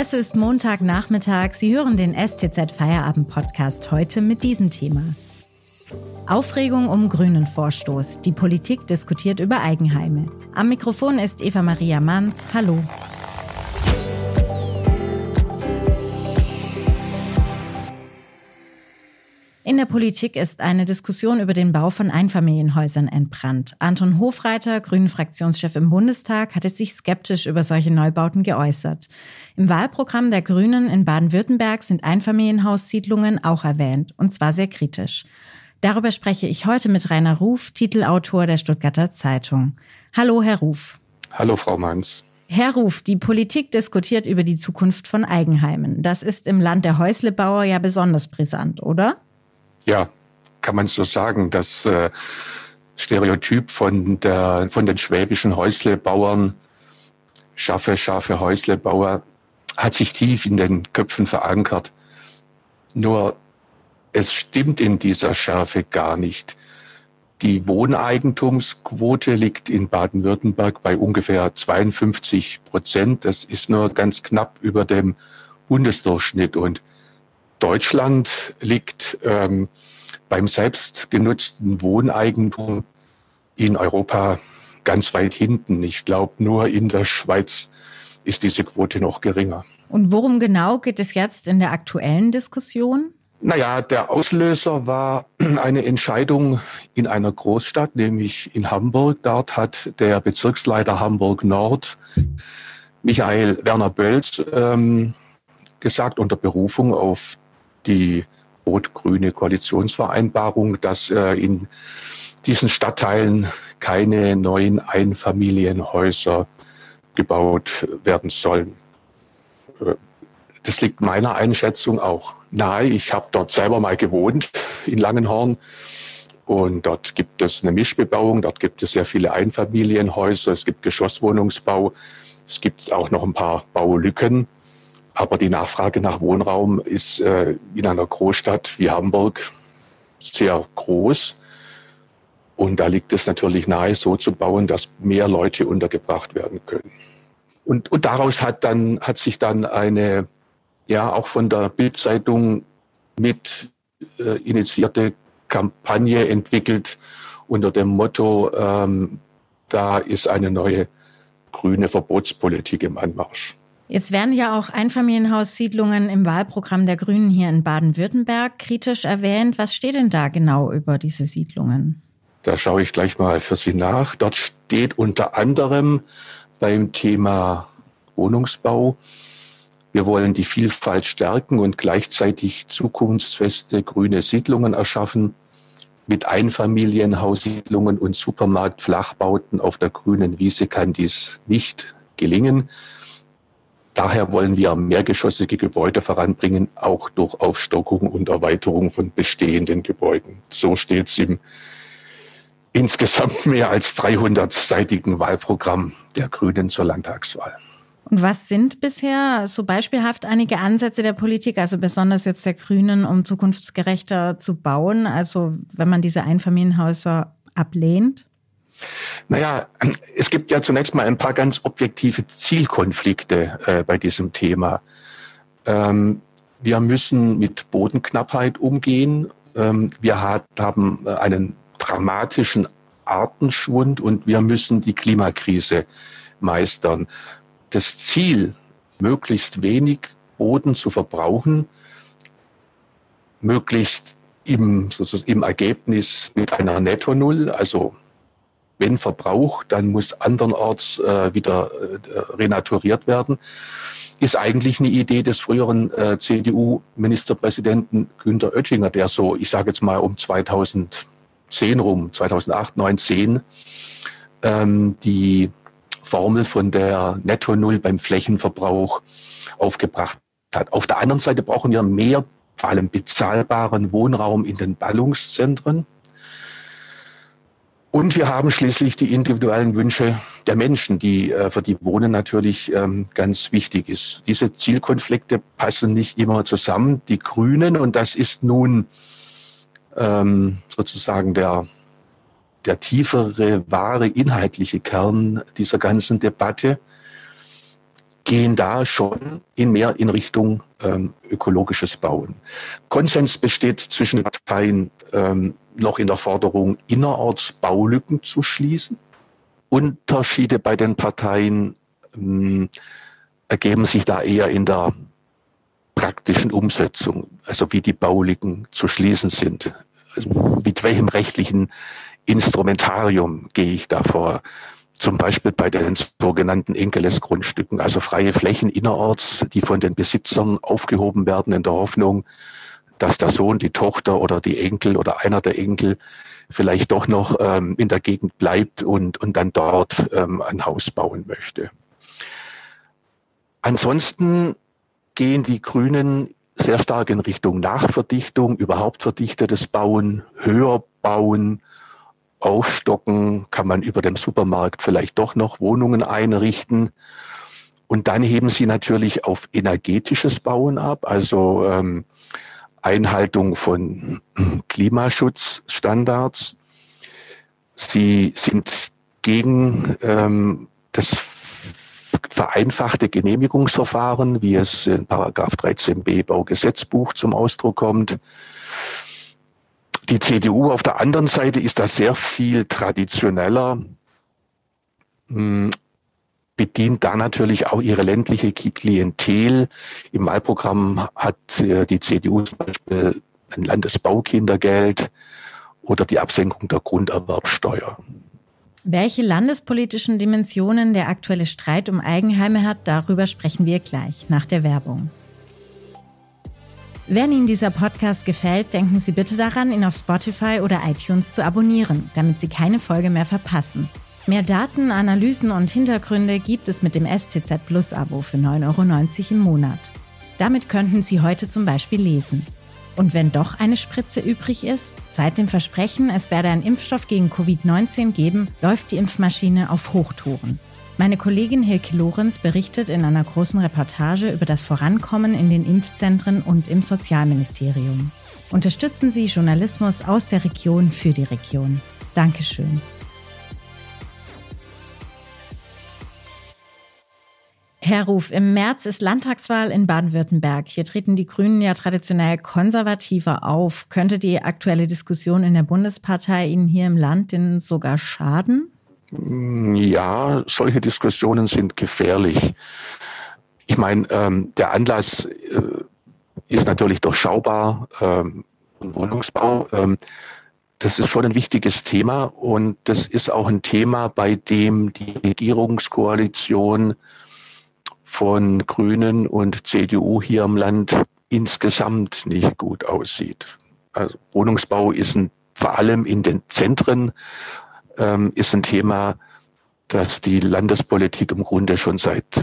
Es ist Montagnachmittag. Sie hören den STZ Feierabend Podcast heute mit diesem Thema. Aufregung um grünen Vorstoß. Die Politik diskutiert über Eigenheime. Am Mikrofon ist Eva Maria Manns. Hallo. In der Politik ist eine Diskussion über den Bau von Einfamilienhäusern entbrannt. Anton Hofreiter, Grünen-Fraktionschef im Bundestag, hatte sich skeptisch über solche Neubauten geäußert. Im Wahlprogramm der Grünen in Baden-Württemberg sind Einfamilienhaussiedlungen auch erwähnt, und zwar sehr kritisch. Darüber spreche ich heute mit Rainer Ruf, Titelautor der Stuttgarter Zeitung. Hallo, Herr Ruf. Hallo, Frau Manns. Herr Ruf, die Politik diskutiert über die Zukunft von Eigenheimen. Das ist im Land der Häuslebauer ja besonders brisant, oder? Ja, kann man so sagen, das äh, Stereotyp von, der, von den schwäbischen Häuslebauern, scharfe, scharfe Häuslebauer, hat sich tief in den Köpfen verankert. Nur es stimmt in dieser Schärfe gar nicht. Die Wohneigentumsquote liegt in Baden-Württemberg bei ungefähr 52 Prozent. Das ist nur ganz knapp über dem Bundesdurchschnitt. Und Deutschland liegt ähm, beim selbstgenutzten Wohneigentum in Europa ganz weit hinten. Ich glaube, nur in der Schweiz ist diese Quote noch geringer. Und worum genau geht es jetzt in der aktuellen Diskussion? Naja, der Auslöser war eine Entscheidung in einer Großstadt, nämlich in Hamburg. Dort hat der Bezirksleiter Hamburg Nord, Michael Werner Bölz, ähm, gesagt, unter Berufung auf die rot-grüne Koalitionsvereinbarung, dass äh, in diesen Stadtteilen keine neuen Einfamilienhäuser gebaut werden sollen. Äh, das liegt meiner Einschätzung auch nahe. Ich habe dort selber mal gewohnt in Langenhorn und dort gibt es eine Mischbebauung, dort gibt es sehr viele Einfamilienhäuser, es gibt Geschosswohnungsbau, es gibt auch noch ein paar Baulücken. Aber die Nachfrage nach Wohnraum ist äh, in einer Großstadt wie Hamburg sehr groß. Und da liegt es natürlich nahe, so zu bauen, dass mehr Leute untergebracht werden können. Und, und daraus hat dann, hat sich dann eine, ja, auch von der Bildzeitung mit äh, initiierte Kampagne entwickelt unter dem Motto, ähm, da ist eine neue grüne Verbotspolitik im Anmarsch. Jetzt werden ja auch Einfamilienhaussiedlungen im Wahlprogramm der Grünen hier in Baden-Württemberg kritisch erwähnt. Was steht denn da genau über diese Siedlungen? Da schaue ich gleich mal für Sie nach. Dort steht unter anderem beim Thema Wohnungsbau, wir wollen die Vielfalt stärken und gleichzeitig zukunftsfeste grüne Siedlungen erschaffen. Mit Einfamilienhaussiedlungen und Supermarktflachbauten auf der grünen Wiese kann dies nicht gelingen. Daher wollen wir mehrgeschossige Gebäude voranbringen, auch durch Aufstockung und Erweiterung von bestehenden Gebäuden. So steht es im insgesamt mehr als 300-seitigen Wahlprogramm der Grünen zur Landtagswahl. Und was sind bisher so beispielhaft einige Ansätze der Politik, also besonders jetzt der Grünen, um zukunftsgerechter zu bauen? Also wenn man diese Einfamilienhäuser ablehnt? Naja, es gibt ja zunächst mal ein paar ganz objektive Zielkonflikte äh, bei diesem Thema. Ähm, wir müssen mit Bodenknappheit umgehen. Ähm, wir hat, haben einen dramatischen Artenschwund und wir müssen die Klimakrise meistern. Das Ziel, möglichst wenig Boden zu verbrauchen, möglichst im, sozusagen im Ergebnis mit einer Netto-Null, also wenn Verbrauch, dann muss andernorts äh, wieder äh, renaturiert werden. Ist eigentlich eine Idee des früheren äh, CDU-Ministerpräsidenten Günter Oettinger, der so, ich sage jetzt mal um 2010 rum, 2008, 9, 10, ähm, die Formel von der Netto Null beim Flächenverbrauch aufgebracht hat. Auf der anderen Seite brauchen wir mehr, vor allem bezahlbaren Wohnraum in den Ballungszentren. Und wir haben schließlich die individuellen Wünsche der Menschen, die äh, für die Wohnen natürlich ähm, ganz wichtig ist. Diese Zielkonflikte passen nicht immer zusammen. Die Grünen, und das ist nun ähm, sozusagen der, der tiefere, wahre, inhaltliche Kern dieser ganzen Debatte, gehen da schon in mehr in Richtung ähm, ökologisches Bauen. Konsens besteht zwischen den Parteien ähm, noch in der Forderung, innerorts Baulücken zu schließen. Unterschiede bei den Parteien ähm, ergeben sich da eher in der praktischen Umsetzung, also wie die Baulücken zu schließen sind. Also mit welchem rechtlichen Instrumentarium gehe ich da vor? zum Beispiel bei den sogenannten Enkelesgrundstücken, also freie Flächen innerorts, die von den Besitzern aufgehoben werden in der Hoffnung, dass der Sohn, die Tochter oder die Enkel oder einer der Enkel vielleicht doch noch ähm, in der Gegend bleibt und, und dann dort ähm, ein Haus bauen möchte. Ansonsten gehen die Grünen sehr stark in Richtung Nachverdichtung, überhaupt verdichtetes Bauen, höher bauen, aufstocken, kann man über dem Supermarkt vielleicht doch noch Wohnungen einrichten. Und dann heben sie natürlich auf energetisches Bauen ab, also ähm, Einhaltung von Klimaschutzstandards. Sie sind gegen ähm, das vereinfachte Genehmigungsverfahren, wie es in Paragraph 13b Baugesetzbuch zum Ausdruck kommt. Die CDU auf der anderen Seite ist da sehr viel traditioneller, hm, bedient da natürlich auch ihre ländliche Klientel. Im Wahlprogramm hat äh, die CDU zum Beispiel ein Landesbaukindergeld oder die Absenkung der Grunderwerbsteuer. Welche landespolitischen Dimensionen der aktuelle Streit um Eigenheime hat, darüber sprechen wir gleich nach der Werbung. Wenn Ihnen dieser Podcast gefällt, denken Sie bitte daran, ihn auf Spotify oder iTunes zu abonnieren, damit Sie keine Folge mehr verpassen. Mehr Daten, Analysen und Hintergründe gibt es mit dem STZ Plus Abo für 9,90 Euro im Monat. Damit könnten Sie heute zum Beispiel lesen. Und wenn doch eine Spritze übrig ist, seit dem Versprechen, es werde ein Impfstoff gegen Covid-19 geben, läuft die Impfmaschine auf Hochtouren. Meine Kollegin Hilke Lorenz berichtet in einer großen Reportage über das Vorankommen in den Impfzentren und im Sozialministerium. Unterstützen Sie Journalismus aus der Region für die Region. Dankeschön. Herr Ruf, im März ist Landtagswahl in Baden-Württemberg. Hier treten die Grünen ja traditionell konservativer auf. Könnte die aktuelle Diskussion in der Bundespartei Ihnen hier im Land denn sogar schaden? Ja, solche Diskussionen sind gefährlich. Ich meine, ähm, der Anlass äh, ist natürlich durchschaubar. Ähm, Wohnungsbau, ähm, das ist schon ein wichtiges Thema und das ist auch ein Thema, bei dem die Regierungskoalition von Grünen und CDU hier im Land insgesamt nicht gut aussieht. Also Wohnungsbau ist ein, vor allem in den Zentren ähm, ist ein Thema, das die Landespolitik im Grunde schon seit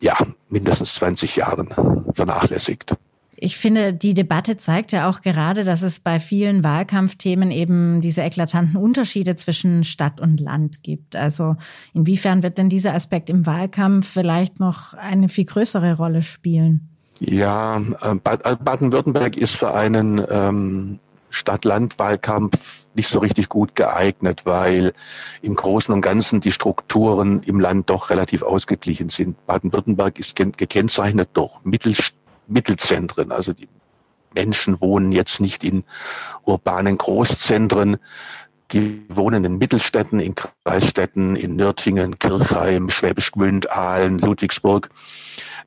ja, mindestens 20 Jahren vernachlässigt. Ich finde, die Debatte zeigt ja auch gerade, dass es bei vielen Wahlkampfthemen eben diese eklatanten Unterschiede zwischen Stadt und Land gibt. Also inwiefern wird denn dieser Aspekt im Wahlkampf vielleicht noch eine viel größere Rolle spielen? Ja, äh, Baden-Württemberg ist für einen ähm, Stadt-Land-Wahlkampf nicht so richtig gut geeignet, weil im Großen und Ganzen die Strukturen im Land doch relativ ausgeglichen sind. Baden-Württemberg ist gekennzeichnet durch Mittel, Mittelzentren, also die Menschen wohnen jetzt nicht in urbanen Großzentren, die wohnen in Mittelstädten, in Kreisstädten, in Nürtingen, Kirchheim, Schwäbisch Gmünd, Aalen, Ludwigsburg,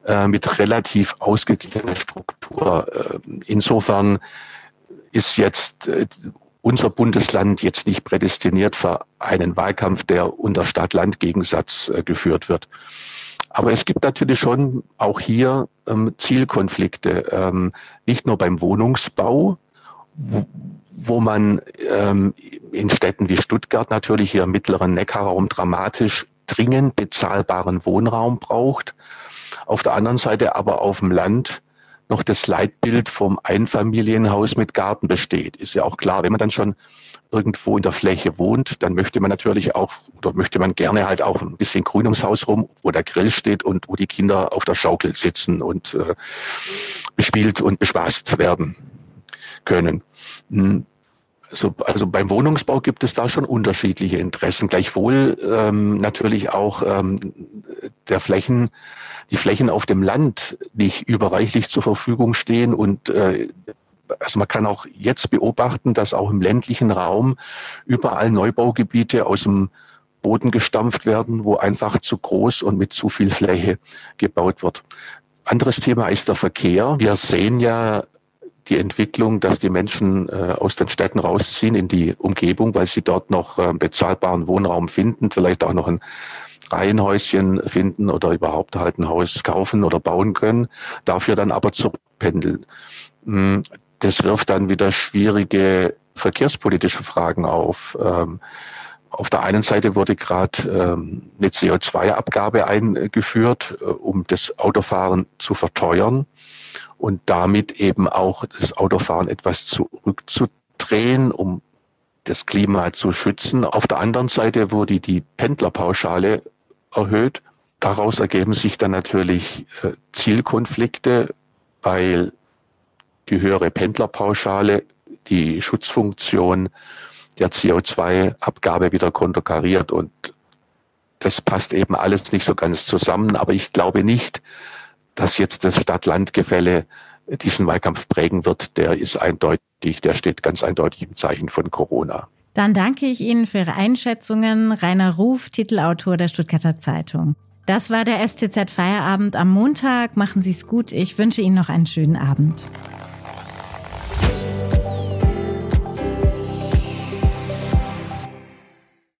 äh, mit relativ ausgeglichener Struktur. Äh, insofern ist jetzt äh, unser Bundesland jetzt nicht prädestiniert für einen Wahlkampf, der unter Stadt-Land-Gegensatz äh, geführt wird. Aber es gibt natürlich schon auch hier ähm, Zielkonflikte, ähm, nicht nur beim Wohnungsbau, wo, man ähm, in Städten wie Stuttgart natürlich hier im mittleren Neckarraum dramatisch dringend bezahlbaren Wohnraum braucht. Auf der anderen Seite aber auf dem Land noch das Leitbild vom Einfamilienhaus mit Garten besteht. Ist ja auch klar, wenn man dann schon irgendwo in der Fläche wohnt, dann möchte man natürlich auch, oder möchte man gerne halt auch ein bisschen grün ums Haus rum, wo der Grill steht und wo die Kinder auf der Schaukel sitzen und äh, bespielt und bespaßt werden können. Hm. Also, also beim Wohnungsbau gibt es da schon unterschiedliche Interessen. Gleichwohl ähm, natürlich auch ähm, der Flächen, die Flächen auf dem Land nicht überreichlich zur Verfügung stehen und äh, also man kann auch jetzt beobachten, dass auch im ländlichen Raum überall Neubaugebiete aus dem Boden gestampft werden, wo einfach zu groß und mit zu viel Fläche gebaut wird. Anderes Thema ist der Verkehr. Wir sehen ja die Entwicklung, dass die Menschen äh, aus den Städten rausziehen in die Umgebung, weil sie dort noch äh, bezahlbaren Wohnraum finden, vielleicht auch noch ein Reihenhäuschen finden oder überhaupt halt ein Haus kaufen oder bauen können, dafür dann aber zurückpendeln. Hm, das wirft dann wieder schwierige verkehrspolitische Fragen auf. Ähm, auf der einen Seite wurde gerade ähm, eine CO2-Abgabe eingeführt, äh, um das Autofahren zu verteuern und damit eben auch das Autofahren etwas zurückzudrehen, um das Klima zu schützen. Auf der anderen Seite wurde die Pendlerpauschale erhöht. Daraus ergeben sich dann natürlich äh, Zielkonflikte, weil die höhere Pendlerpauschale die Schutzfunktion der CO2-Abgabe wieder konterkariert. Und das passt eben alles nicht so ganz zusammen. Aber ich glaube nicht, dass jetzt das Stadt-Land-Gefälle diesen Wahlkampf prägen wird. Der ist eindeutig, der steht ganz eindeutig im Zeichen von Corona. Dann danke ich Ihnen für Ihre Einschätzungen. Rainer Ruf, Titelautor der Stuttgarter Zeitung. Das war der STZ Feierabend am Montag. Machen Sie es gut. Ich wünsche Ihnen noch einen schönen Abend.